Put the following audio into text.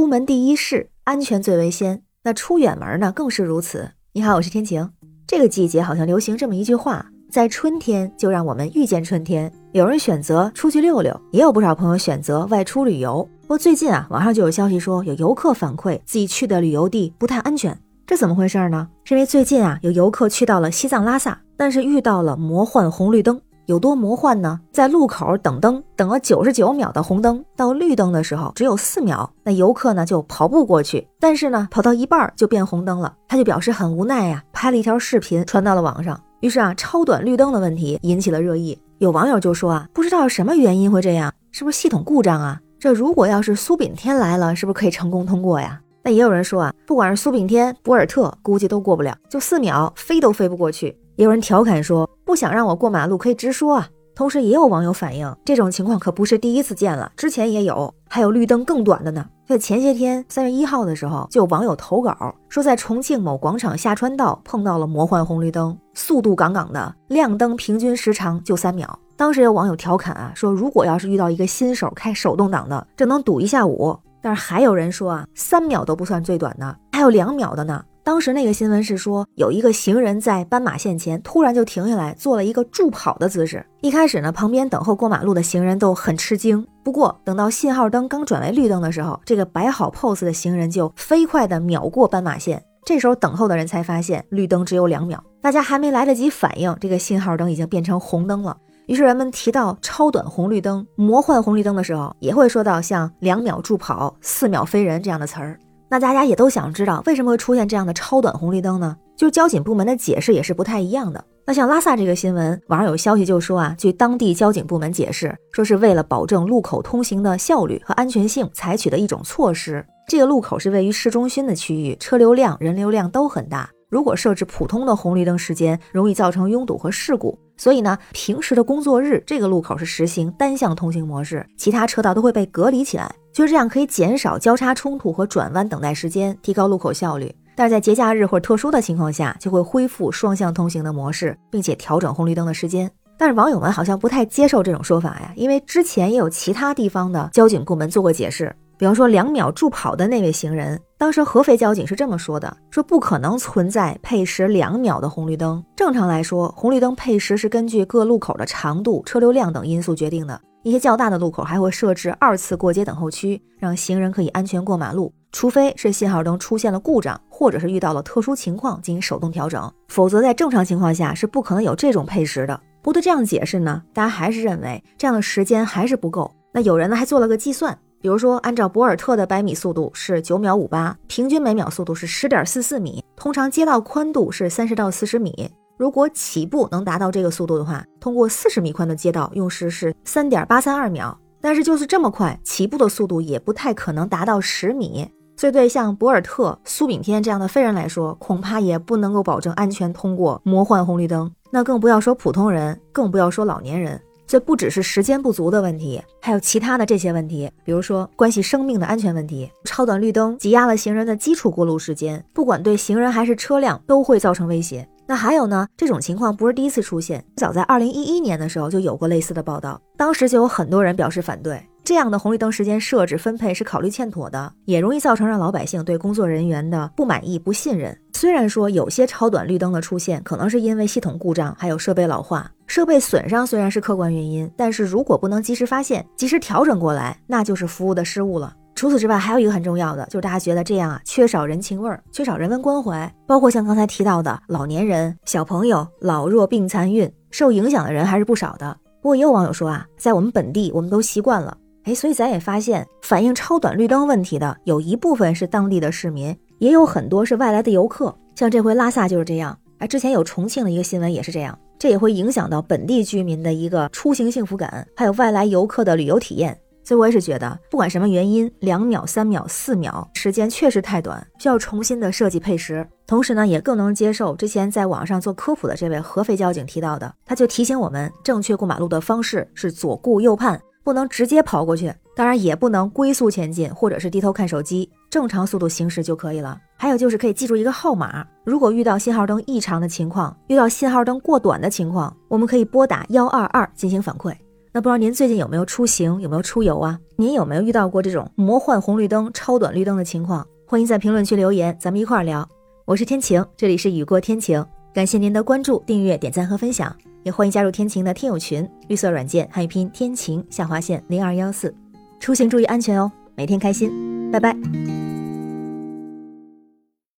出门第一事，安全最为先。那出远门呢，更是如此。你好，我是天晴。这个季节好像流行这么一句话：在春天就让我们遇见春天。有人选择出去溜溜，也有不少朋友选择外出旅游。不过最近啊，网上就有消息说，有游客反馈自己去的旅游地不太安全。这怎么回事呢？是因为最近啊，有游客去到了西藏拉萨，但是遇到了魔幻红绿灯。有多魔幻呢？在路口等灯，等了九十九秒的红灯，到绿灯的时候只有四秒，那游客呢就跑步过去，但是呢跑到一半就变红灯了，他就表示很无奈呀，拍了一条视频传到了网上。于是啊，超短绿灯的问题引起了热议，有网友就说啊，不知道什么原因会这样，是不是系统故障啊？这如果要是苏炳添来了，是不是可以成功通过呀？那也有人说啊，不管是苏炳添、博尔特，估计都过不了，就四秒飞都飞不过去。也有人调侃说：“不想让我过马路，可以直说啊。”同时，也有网友反映，这种情况可不是第一次见了，之前也有，还有绿灯更短的呢。在前些天，三月一号的时候，就有网友投稿说，在重庆某广场下川道碰到了魔幻红绿灯，速度杠杠的，亮灯平均时长就三秒。当时有网友调侃啊，说如果要是遇到一个新手开手动挡的，这能堵一下午。但是还有人说啊，三秒都不算最短的，还有两秒的呢。当时那个新闻是说，有一个行人在斑马线前突然就停下来，做了一个助跑的姿势。一开始呢，旁边等候过马路的行人都很吃惊。不过等到信号灯刚转为绿灯的时候，这个摆好 pose 的行人就飞快的秒过斑马线。这时候等候的人才发现，绿灯只有两秒，大家还没来得及反应，这个信号灯已经变成红灯了。于是人们提到超短红绿灯、魔幻红绿灯的时候，也会说到像两秒助跑、四秒飞人这样的词儿。那大家也都想知道为什么会出现这样的超短红绿灯呢？就是交警部门的解释也是不太一样的。那像拉萨这个新闻，网上有消息就说啊，据当地交警部门解释，说是为了保证路口通行的效率和安全性，采取的一种措施。这个路口是位于市中心的区域，车流量、人流量都很大。如果设置普通的红绿灯时间，容易造成拥堵和事故。所以呢，平时的工作日，这个路口是实行单向通行模式，其他车道都会被隔离起来。就是这样，可以减少交叉冲突和转弯等待时间，提高路口效率。但是在节假日或者特殊的情况下，就会恢复双向通行的模式，并且调整红绿灯的时间。但是网友们好像不太接受这种说法呀，因为之前也有其他地方的交警部门做过解释。比方说两秒助跑的那位行人，当时合肥交警是这么说的：说不可能存在配时两秒的红绿灯。正常来说，红绿灯配时是根据各路口的长度、车流量等因素决定的。一些较大的路口还会设置二次过街等候区，让行人可以安全过马路。除非是信号灯出现了故障，或者是遇到了特殊情况进行手动调整，否则在正常情况下是不可能有这种配时的。不对，这样解释呢，大家还是认为这样的时间还是不够。那有人呢还做了个计算，比如说按照博尔特的百米速度是九秒五八，平均每秒速度是十点四四米，通常街道宽度是三十到四十米。如果起步能达到这个速度的话，通过四十米宽的街道用时是三点八三二秒。但是就是这么快，起步的速度也不太可能达到十米。所以对像博尔特、苏炳添这样的飞人来说，恐怕也不能够保证安全通过魔幻红绿灯。那更不要说普通人，更不要说老年人。这不只是时间不足的问题，还有其他的这些问题，比如说关系生命的安全问题。超短绿灯挤压了行人的基础过路时间，不管对行人还是车辆都会造成威胁。那还有呢？这种情况不是第一次出现，早在二零一一年的时候就有过类似的报道，当时就有很多人表示反对这样的红绿灯时间设置分配是考虑欠妥的，也容易造成让老百姓对工作人员的不满意、不信任。虽然说有些超短绿灯的出现可能是因为系统故障，还有设备老化、设备损伤，虽然是客观原因，但是如果不能及时发现、及时调整过来，那就是服务的失误了。除此之外，还有一个很重要的，就是大家觉得这样啊，缺少人情味儿，缺少人文关怀。包括像刚才提到的老年人、小朋友、老弱病残孕，受影响的人还是不少的。不过也有网友说啊，在我们本地，我们都习惯了，哎，所以咱也发现，反映超短绿灯问题的有一部分是当地的市民，也有很多是外来的游客。像这回拉萨就是这样，哎，之前有重庆的一个新闻也是这样，这也会影响到本地居民的一个出行幸福感，还有外来游客的旅游体验。所以我也是觉得，不管什么原因，两秒、三秒、四秒时间确实太短，需要重新的设计配时。同时呢，也更能接受之前在网上做科普的这位合肥交警提到的，他就提醒我们，正确过马路的方式是左顾右盼，不能直接跑过去，当然也不能龟速前进，或者是低头看手机，正常速度行驶就可以了。还有就是可以记住一个号码，如果遇到信号灯异常的情况，遇到信号灯过短的情况，我们可以拨打幺二二进行反馈。那不知道您最近有没有出行，有没有出游啊？您有没有遇到过这种魔幻红绿灯、超短绿灯的情况？欢迎在评论区留言，咱们一块儿聊。我是天晴，这里是雨过天晴，感谢您的关注、订阅、点赞和分享，也欢迎加入天晴的听友群，绿色软件汉语拼天晴下划线零二幺四。出行注意安全哦，每天开心，拜拜。